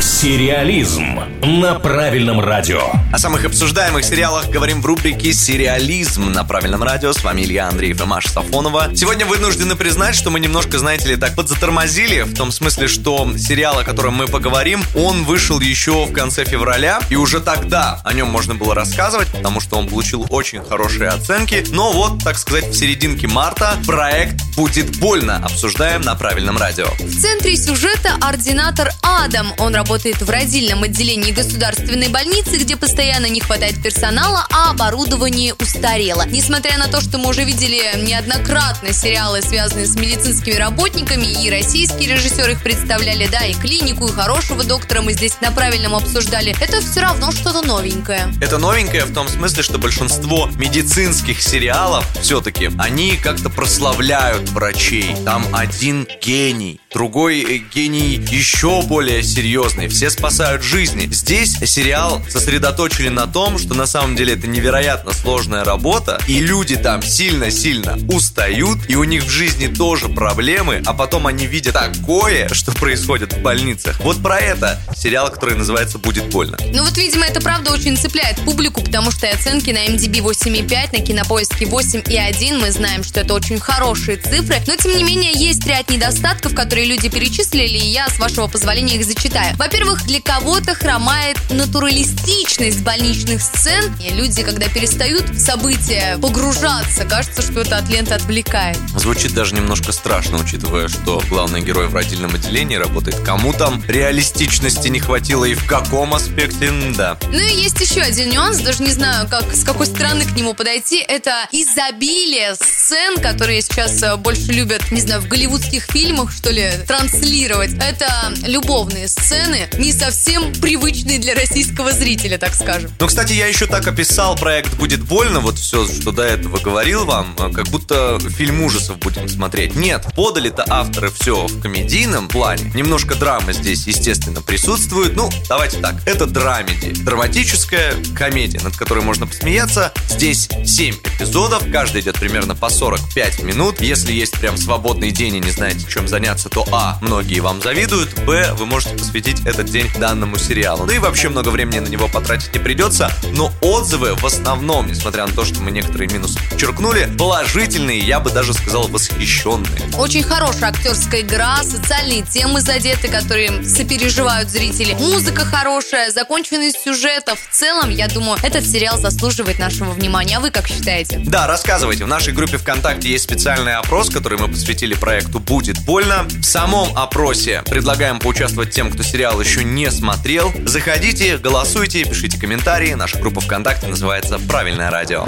Сериализм на правильном радио. О самых обсуждаемых сериалах говорим в рубрике «Сериализм» на правильном радио. С вами Илья Андреев и Маша Сафонова. Сегодня вынуждены признать, что мы немножко, знаете ли, так подзатормозили, в том смысле, что сериал, о котором мы поговорим, он вышел еще в конце февраля, и уже тогда о нем можно было рассказывать, потому что он получил очень хорошие оценки. Но вот, так сказать, в серединке марта проект «Будет больно» обсуждаем на правильном радио. В центре сюжета ординатор Адам. Он работает в родильном отделении государственной больницы, где постоянно не хватает персонала, а оборудование устарело. Несмотря на то, что мы уже видели неоднократно сериалы, связанные с медицинскими работниками, и российские режиссеры их представляли, да, и клинику, и хорошего доктора мы здесь на правильном обсуждали, это все равно что-то новенькое. Это новенькое в том смысле, что большинство медицинских сериалов все-таки, они как-то прославляют врачей. Там один гений, другой э, гений еще более серьезный. Все спасают жизни. Здесь сериал сосредоточили на том, что на самом деле это невероятно сложная работа, и люди там сильно-сильно устают, и у них в жизни тоже проблемы, а потом они видят такое, что происходит в больницах. Вот про это сериал, который называется «Будет больно». Ну вот, видимо, это правда очень цепляет публику, потому что и оценки на MDB 8,5, на Кинопоиске 8,1. Мы знаем, что это очень хорошие цифры, но тем не менее есть ряд недостатков, которые люди перечислили, и я, с вашего позволения, их зачитаю. Во-первых, для кого-то хромает натуралистичность больничных сцен. И люди, когда перестают в события погружаться, кажется, что это от ленты отвлекает. Звучит даже немножко страшно, учитывая, что главный герой в родильном отделении работает. Кому там реалистичности не хватило и в каком аспекте, да. Ну и есть еще один нюанс, даже не знаю, как, с какой стороны к нему подойти. Это изобилие сцен, которые сейчас э, больше любят, не знаю, в голливудских фильмах, что ли, транслировать. Это любовные сцены, не совсем привычные для российского зрителя, так скажем. Ну, кстати, я еще так описал проект «Будет больно», вот все, что до этого говорил вам, э, как будто фильм ужасов будем смотреть. Нет, подали-то авторы все в комедийном плане. Немножко драмы здесь, естественно, присутствует. Ну, давайте так, это драмеди. Драматическая комедия, над которой можно посмеяться. Здесь 7 эпизодов, каждый идет примерно по 45 минут. Если есть прям свободный день и не знаете, чем заняться, то А, многие вам завидуют, Б, вы можете посвятить этот день данному сериалу. Ну и вообще много времени на него потратить не придется, но отзывы в основном, несмотря на то, что мы некоторые минусы подчеркнули, положительные, я бы даже сказал, восхищенные. Очень хорошая актерская игра, социальные темы задеты, которые сопереживают зрители. Музыка хорошая, законченность сюжета. В целом, я думаю, этот сериал заслуживает нашего внимания. А вы как считаете? Да, рассказывайте. В нашей группе ВКонтакте есть специальный опрос, который мы посвятили проекту «Будет больно». В самом опросе предлагаем поучаствовать тем, кто сериал еще не смотрел. Заходите, голосуйте, пишите комментарии. Наша группа ВКонтакте называется «Правильное радио».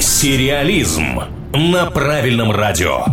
Сериализм на правильном радио.